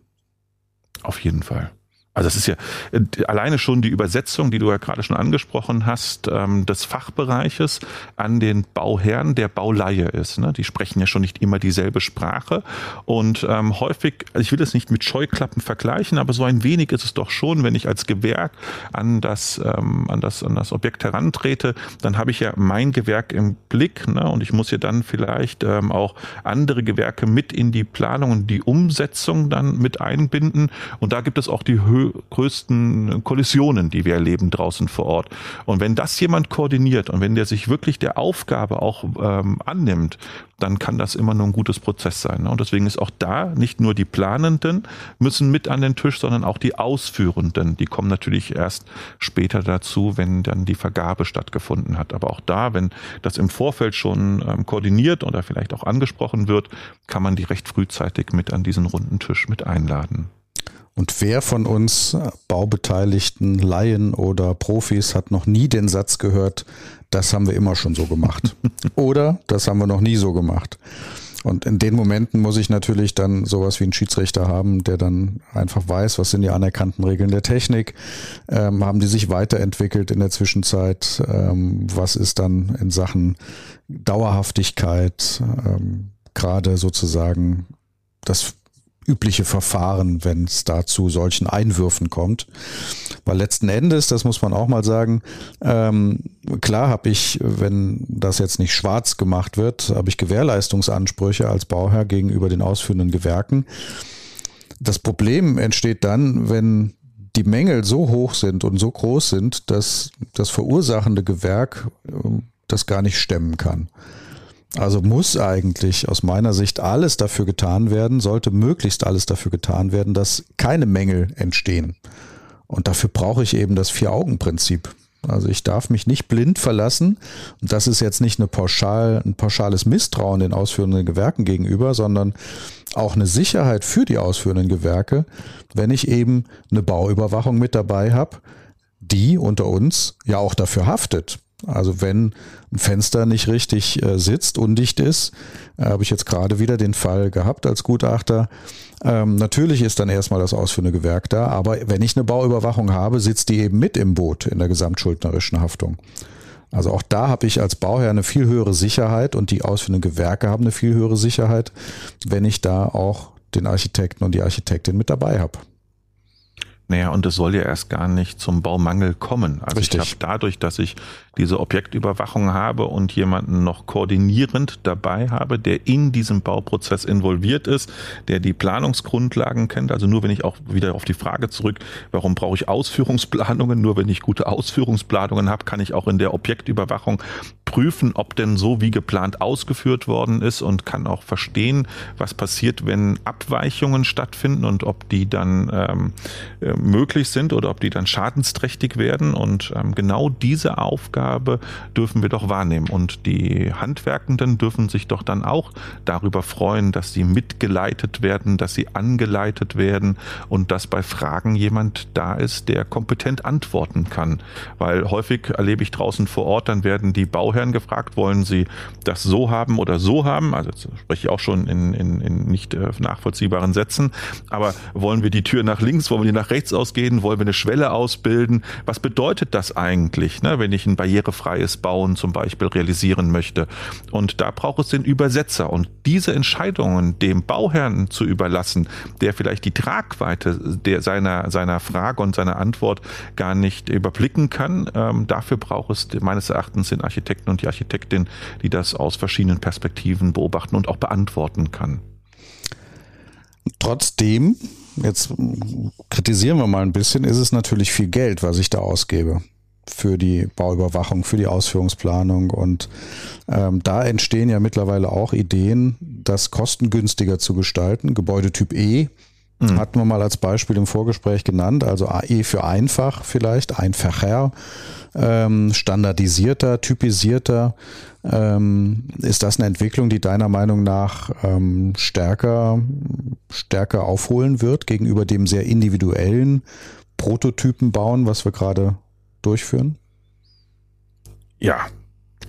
Auf jeden Fall. Also das ist ja äh, alleine schon die Übersetzung, die du ja gerade schon angesprochen hast, ähm, des Fachbereiches an den Bauherrn, der Bauleihe ist. Ne? Die sprechen ja schon nicht immer dieselbe Sprache und ähm, häufig, also ich will es nicht mit Scheuklappen vergleichen, aber so ein wenig ist es doch schon, wenn ich als Gewerk an das, ähm, an das, an das Objekt herantrete, dann habe ich ja mein Gewerk im Blick ne? und ich muss ja dann vielleicht auch andere Gewerke mit in die Planung und die Umsetzung dann mit einbinden und da gibt es auch die Höhe größten Kollisionen, die wir erleben draußen vor Ort. Und wenn das jemand koordiniert und wenn der sich wirklich der Aufgabe auch ähm, annimmt, dann kann das immer nur ein gutes Prozess sein. Ne? Und deswegen ist auch da nicht nur die Planenden müssen mit an den Tisch, sondern auch die Ausführenden. Die kommen natürlich erst später dazu, wenn dann die Vergabe stattgefunden hat. Aber auch da, wenn das im Vorfeld schon ähm, koordiniert oder vielleicht auch angesprochen wird, kann man die recht frühzeitig mit an diesen runden Tisch mit einladen. Und wer von uns Baubeteiligten, Laien oder Profis hat noch nie den Satz gehört, das haben wir immer schon so gemacht. [LAUGHS] oder das haben wir noch nie so gemacht. Und in den Momenten muss ich natürlich dann sowas wie einen Schiedsrichter haben, der dann einfach weiß, was sind die anerkannten Regeln der Technik, ähm, haben die sich weiterentwickelt in der Zwischenzeit, ähm, was ist dann in Sachen Dauerhaftigkeit ähm, gerade sozusagen das übliche Verfahren, wenn es da zu solchen Einwürfen kommt. Weil letzten Endes, das muss man auch mal sagen, ähm, klar habe ich, wenn das jetzt nicht schwarz gemacht wird, habe ich Gewährleistungsansprüche als Bauherr gegenüber den ausführenden Gewerken. Das Problem entsteht dann, wenn die Mängel so hoch sind und so groß sind, dass das verursachende Gewerk äh, das gar nicht stemmen kann. Also muss eigentlich aus meiner Sicht alles dafür getan werden, sollte möglichst alles dafür getan werden, dass keine Mängel entstehen. Und dafür brauche ich eben das Vier-Augen-Prinzip. Also ich darf mich nicht blind verlassen. Und das ist jetzt nicht eine pauschal, ein pauschales Misstrauen den ausführenden Gewerken gegenüber, sondern auch eine Sicherheit für die ausführenden Gewerke, wenn ich eben eine Bauüberwachung mit dabei habe, die unter uns ja auch dafür haftet. Also wenn ein Fenster nicht richtig äh, sitzt, undicht ist, äh, habe ich jetzt gerade wieder den Fall gehabt als Gutachter. Ähm, natürlich ist dann erstmal das ausführende Gewerk da, aber wenn ich eine Bauüberwachung habe, sitzt die eben mit im Boot in der gesamtschuldnerischen Haftung. Also auch da habe ich als Bauherr eine viel höhere Sicherheit und die ausführenden Gewerke haben eine viel höhere Sicherheit, wenn ich da auch den Architekten und die Architektin mit dabei habe. Naja, und es soll ja erst gar nicht zum Baumangel kommen. Also Richtig. ich habe dadurch, dass ich diese Objektüberwachung habe und jemanden noch koordinierend dabei habe, der in diesem Bauprozess involviert ist, der die Planungsgrundlagen kennt. Also nur wenn ich auch wieder auf die Frage zurück, warum brauche ich Ausführungsplanungen? Nur wenn ich gute Ausführungsplanungen habe, kann ich auch in der Objektüberwachung prüfen, ob denn so wie geplant ausgeführt worden ist und kann auch verstehen, was passiert, wenn Abweichungen stattfinden und ob die dann ähm, äh, möglich sind oder ob die dann schadensträchtig werden. Und ähm, genau diese Aufgabe dürfen wir doch wahrnehmen. Und die Handwerkenden dürfen sich doch dann auch darüber freuen, dass sie mitgeleitet werden, dass sie angeleitet werden und dass bei Fragen jemand da ist, der kompetent antworten kann. Weil häufig erlebe ich draußen vor Ort, dann werden die Bauherren gefragt, wollen sie das so haben oder so haben? Also jetzt spreche ich auch schon in, in, in nicht äh, nachvollziehbaren Sätzen. Aber wollen wir die Tür nach links, wollen wir die nach rechts ausgehen, wollen wir eine Schwelle ausbilden? Was bedeutet das eigentlich, ne, wenn ich ein barrierefreies Bauen zum Beispiel realisieren möchte? Und da braucht es den Übersetzer. Und diese Entscheidungen dem Bauherrn zu überlassen, der vielleicht die Tragweite der, seiner, seiner Frage und seiner Antwort gar nicht überblicken kann, ähm, dafür braucht es meines Erachtens den Architekten und die Architektin, die das aus verschiedenen Perspektiven beobachten und auch beantworten kann. Trotzdem jetzt kritisieren wir mal ein bisschen, ist es natürlich viel Geld, was ich da ausgebe für die Bauüberwachung, für die Ausführungsplanung. Und ähm, da entstehen ja mittlerweile auch Ideen, das kostengünstiger zu gestalten. Gebäudetyp E mhm. hatten wir mal als Beispiel im Vorgespräch genannt, also E für einfach vielleicht, einfacher, ähm, standardisierter, typisierter. Ähm, ist das eine Entwicklung, die deiner Meinung nach ähm, stärker, stärker aufholen wird gegenüber dem sehr individuellen Prototypen bauen, was wir gerade durchführen? Ja,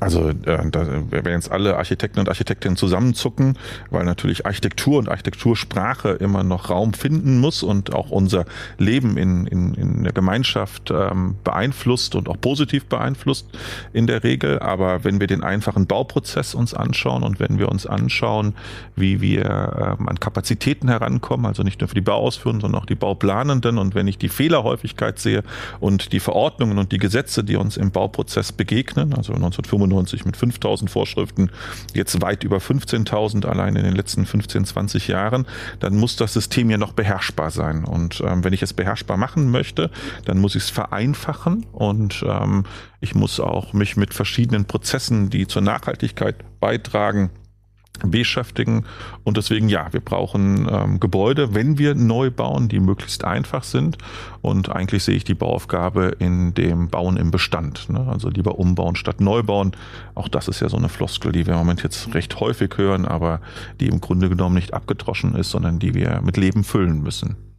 also äh, da werden jetzt alle Architekten und Architektinnen zusammenzucken, weil natürlich Architektur und Architektursprache immer noch Raum finden muss und auch unser Leben in, in, in der Gemeinschaft ähm, beeinflusst und auch positiv beeinflusst in der Regel. Aber wenn wir den einfachen Bauprozess uns anschauen und wenn wir uns anschauen, wie wir ähm, an Kapazitäten herankommen, also nicht nur für die Bauausführung, sondern auch die Bauplanenden und wenn ich die Fehlerhäufigkeit sehe und die Verordnungen und die Gesetze, die uns im Bauprozess begegnen, also 1995 1995 mit 5000 Vorschriften, jetzt weit über 15.000 allein in den letzten 15, 20 Jahren, dann muss das System ja noch beherrschbar sein. Und ähm, wenn ich es beherrschbar machen möchte, dann muss ich es vereinfachen und ähm, ich muss auch mich mit verschiedenen Prozessen, die zur Nachhaltigkeit beitragen, beschäftigen. Und deswegen, ja, wir brauchen ähm, Gebäude, wenn wir neu bauen, die möglichst einfach sind. Und eigentlich sehe ich die Bauaufgabe in dem Bauen im Bestand. Ne? Also lieber umbauen statt neu bauen. Auch das ist ja so eine Floskel, die wir im Moment jetzt recht häufig hören, aber die im Grunde genommen nicht abgedroschen ist, sondern die wir mit Leben füllen müssen.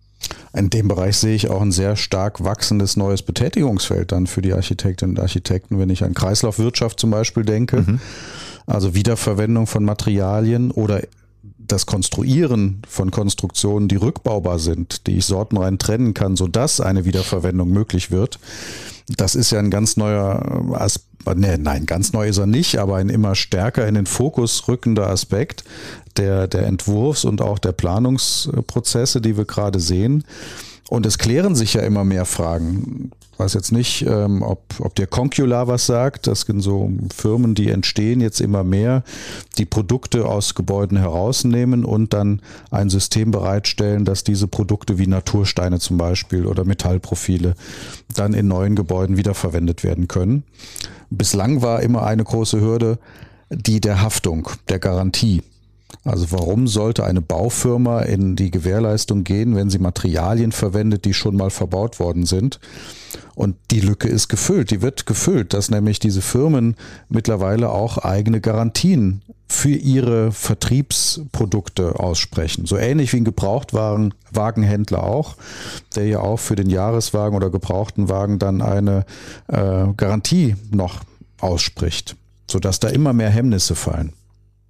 In dem Bereich sehe ich auch ein sehr stark wachsendes neues Betätigungsfeld dann für die Architektinnen und Architekten, wenn ich an Kreislaufwirtschaft zum Beispiel denke. Mhm also Wiederverwendung von Materialien oder das Konstruieren von Konstruktionen, die rückbaubar sind, die ich sortenrein trennen kann, sodass eine Wiederverwendung möglich wird. Das ist ja ein ganz neuer Aspekt. Nee, nein, ganz neu ist er nicht, aber ein immer stärker in den Fokus rückender Aspekt der, der Entwurfs- und auch der Planungsprozesse, die wir gerade sehen. Und es klären sich ja immer mehr Fragen weiß jetzt nicht, ähm, ob, ob der Concula was sagt. Das sind so Firmen, die entstehen jetzt immer mehr, die Produkte aus Gebäuden herausnehmen und dann ein System bereitstellen, dass diese Produkte wie Natursteine zum Beispiel oder Metallprofile dann in neuen Gebäuden wiederverwendet werden können. Bislang war immer eine große Hürde die der Haftung, der Garantie. Also warum sollte eine Baufirma in die Gewährleistung gehen, wenn sie Materialien verwendet, die schon mal verbaut worden sind? Und die Lücke ist gefüllt, die wird gefüllt, dass nämlich diese Firmen mittlerweile auch eigene Garantien für ihre Vertriebsprodukte aussprechen. So ähnlich wie ein Gebrauchtwagenhändler auch, der ja auch für den Jahreswagen oder gebrauchten Wagen dann eine äh, Garantie noch ausspricht, sodass da immer mehr Hemmnisse fallen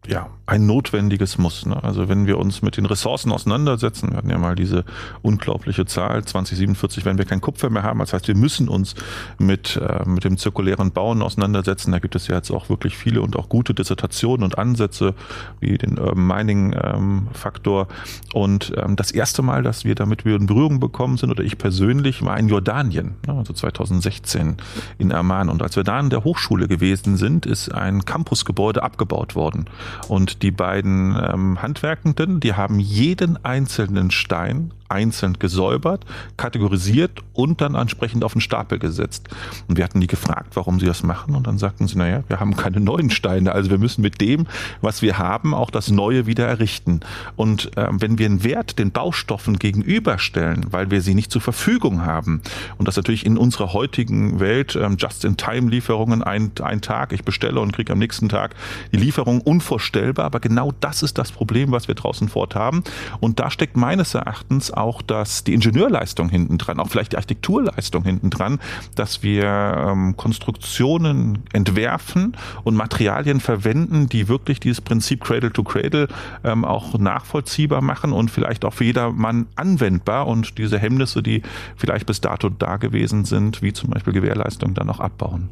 ja, ein notwendiges Muss. Ne? Also wenn wir uns mit den Ressourcen auseinandersetzen, wir hatten ja mal diese unglaubliche Zahl, 2047 werden wir kein Kupfer mehr haben. Das heißt, wir müssen uns mit, äh, mit dem zirkulären Bauen auseinandersetzen. Da gibt es ja jetzt auch wirklich viele und auch gute Dissertationen und Ansätze, wie den Urban Mining ähm, Faktor. Und ähm, das erste Mal, dass wir damit in Berührung bekommen sind, oder ich persönlich, war in Jordanien, ne? also 2016 in Amman. Und als wir da in der Hochschule gewesen sind, ist ein Campusgebäude abgebaut worden. Und die beiden ähm, Handwerkenden, die haben jeden einzelnen Stein einzeln gesäubert, kategorisiert und dann entsprechend auf den Stapel gesetzt. Und wir hatten die gefragt, warum sie das machen. Und dann sagten sie, naja, wir haben keine neuen Steine. Also wir müssen mit dem, was wir haben, auch das Neue wieder errichten. Und äh, wenn wir einen Wert den Baustoffen gegenüberstellen, weil wir sie nicht zur Verfügung haben, und das natürlich in unserer heutigen Welt, ähm, Just-in-Time-Lieferungen, ein, ein Tag, ich bestelle und kriege am nächsten Tag die Lieferung unvorstellbar. Aber genau das ist das Problem, was wir draußen fort haben. Und da steckt meines Erachtens auch dass die Ingenieurleistung hinten dran, auch vielleicht die Architekturleistung hinten dran, dass wir ähm, Konstruktionen entwerfen und Materialien verwenden, die wirklich dieses Prinzip Cradle to Cradle ähm, auch nachvollziehbar machen und vielleicht auch für jedermann anwendbar und diese Hemmnisse, die vielleicht bis dato da gewesen sind, wie zum Beispiel Gewährleistung, dann auch abbauen.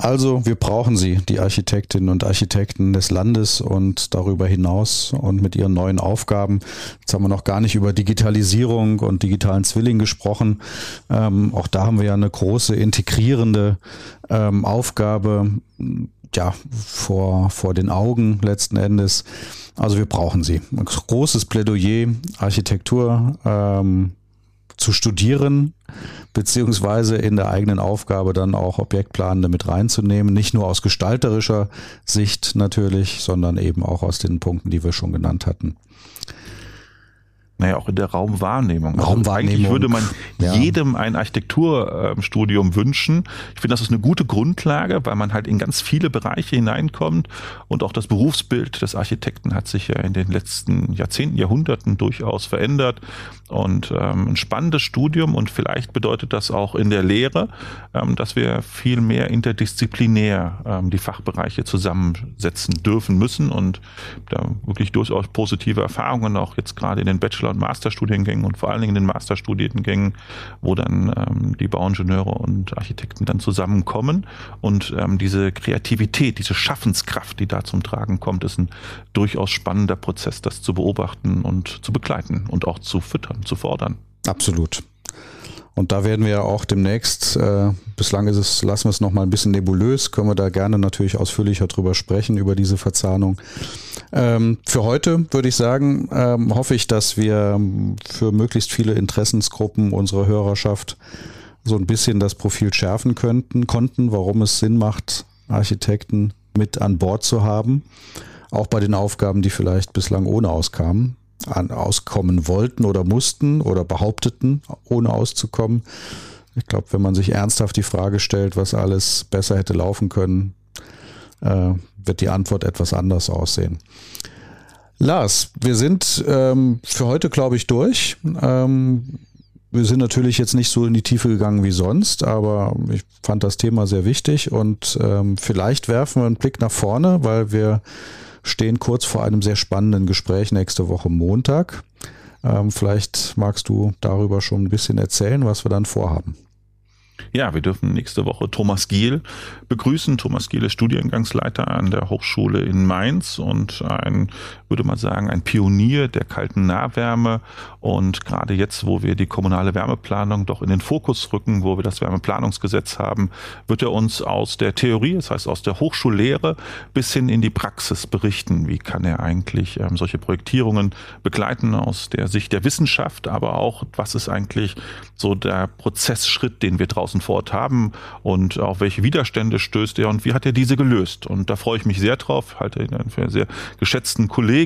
Also wir brauchen sie, die Architektinnen und Architekten des Landes und darüber hinaus und mit ihren neuen Aufgaben. Jetzt haben wir noch gar nicht über Digitalisierung und digitalen Zwilling gesprochen. Ähm, auch da haben wir ja eine große integrierende ähm, Aufgabe. ja, vor, vor den Augen letzten Endes. Also wir brauchen sie. Ein großes Plädoyer, Architektur ähm, zu studieren, beziehungsweise in der eigenen Aufgabe dann auch Objektplanende mit reinzunehmen. Nicht nur aus gestalterischer Sicht natürlich, sondern eben auch aus den Punkten, die wir schon genannt hatten. Naja, auch in der Raumwahrnehmung. Also Raumwahrnehmung. Eigentlich würde man ja. jedem ein Architekturstudium wünschen. Ich finde, das ist eine gute Grundlage, weil man halt in ganz viele Bereiche hineinkommt und auch das Berufsbild des Architekten hat sich ja in den letzten Jahrzehnten, Jahrhunderten durchaus verändert und ähm, ein spannendes Studium und vielleicht bedeutet das auch in der Lehre, ähm, dass wir viel mehr interdisziplinär ähm, die Fachbereiche zusammensetzen dürfen müssen und da wirklich durchaus positive Erfahrungen auch jetzt gerade in den Bachelor Bachelor- und Masterstudiengängen und vor allen Dingen in den Masterstudiengängen, wo dann ähm, die Bauingenieure und Architekten dann zusammenkommen und ähm, diese Kreativität, diese Schaffenskraft, die da zum Tragen kommt, ist ein durchaus spannender Prozess, das zu beobachten und zu begleiten und auch zu füttern, zu fordern. Absolut. Und da werden wir auch demnächst, äh, bislang ist es, lassen wir es noch mal ein bisschen nebulös, können wir da gerne natürlich ausführlicher drüber sprechen, über diese Verzahnung. Ähm, für heute würde ich sagen, ähm, hoffe ich, dass wir für möglichst viele Interessensgruppen unserer Hörerschaft so ein bisschen das Profil schärfen könnten, konnten, warum es Sinn macht, Architekten mit an Bord zu haben. Auch bei den Aufgaben, die vielleicht bislang ohne auskamen an, auskommen wollten oder mussten oder behaupteten, ohne auszukommen. Ich glaube, wenn man sich ernsthaft die Frage stellt, was alles besser hätte laufen können, äh, wird die Antwort etwas anders aussehen. Lars, wir sind ähm, für heute, glaube ich, durch. Ähm, wir sind natürlich jetzt nicht so in die Tiefe gegangen wie sonst, aber ich fand das Thema sehr wichtig und ähm, vielleicht werfen wir einen Blick nach vorne, weil wir stehen kurz vor einem sehr spannenden Gespräch nächste Woche Montag. Ähm, vielleicht magst du darüber schon ein bisschen erzählen, was wir dann vorhaben. Ja, wir dürfen nächste Woche Thomas Giel begrüßen. Thomas Giel ist Studiengangsleiter an der Hochschule in Mainz und ein, würde man sagen, ein Pionier der kalten Nahwärme. Und gerade jetzt, wo wir die kommunale Wärmeplanung doch in den Fokus rücken, wo wir das Wärmeplanungsgesetz haben, wird er uns aus der Theorie, das heißt aus der Hochschullehre bis hin in die Praxis berichten. Wie kann er eigentlich ähm, solche Projektierungen begleiten aus der Sicht der Wissenschaft, aber auch, was ist eigentlich so der Prozessschritt, den wir draußen vor Ort haben und auf welche Widerstände stößt er und wie hat er diese gelöst. Und da freue ich mich sehr drauf, halte ihn für einen sehr geschätzten Kollegen,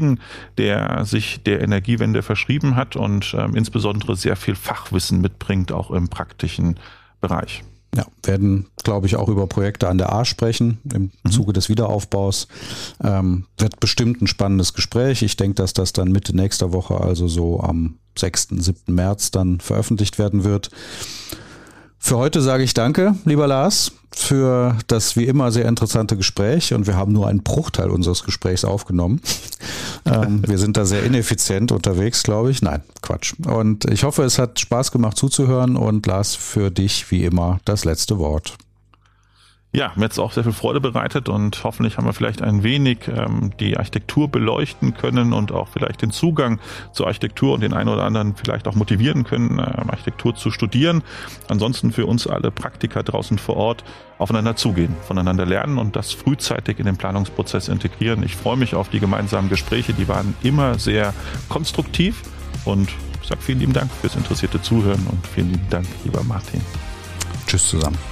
der sich der Energiewende verschrieben hat und ähm, insbesondere sehr viel Fachwissen mitbringt, auch im praktischen Bereich. Ja, werden, glaube ich, auch über Projekte an der A sprechen im mhm. Zuge des Wiederaufbaus. Ähm, wird bestimmt ein spannendes Gespräch. Ich denke, dass das dann Mitte nächster Woche, also so am 6., 7. März dann veröffentlicht werden wird. Für heute sage ich danke, lieber Lars, für das wie immer sehr interessante Gespräch. Und wir haben nur einen Bruchteil unseres Gesprächs aufgenommen. [LAUGHS] ähm, wir sind da sehr ineffizient unterwegs, glaube ich. Nein, Quatsch. Und ich hoffe, es hat Spaß gemacht zuzuhören. Und Lars, für dich wie immer das letzte Wort ja, mir hat es auch sehr viel Freude bereitet und hoffentlich haben wir vielleicht ein wenig ähm, die Architektur beleuchten können und auch vielleicht den Zugang zur Architektur und den einen oder anderen vielleicht auch motivieren können, ähm, Architektur zu studieren. Ansonsten für uns alle Praktiker draußen vor Ort aufeinander zugehen, voneinander lernen und das frühzeitig in den Planungsprozess integrieren. Ich freue mich auf die gemeinsamen Gespräche, die waren immer sehr konstruktiv und sage vielen lieben Dank fürs interessierte Zuhören und vielen lieben Dank, lieber Martin. Tschüss zusammen.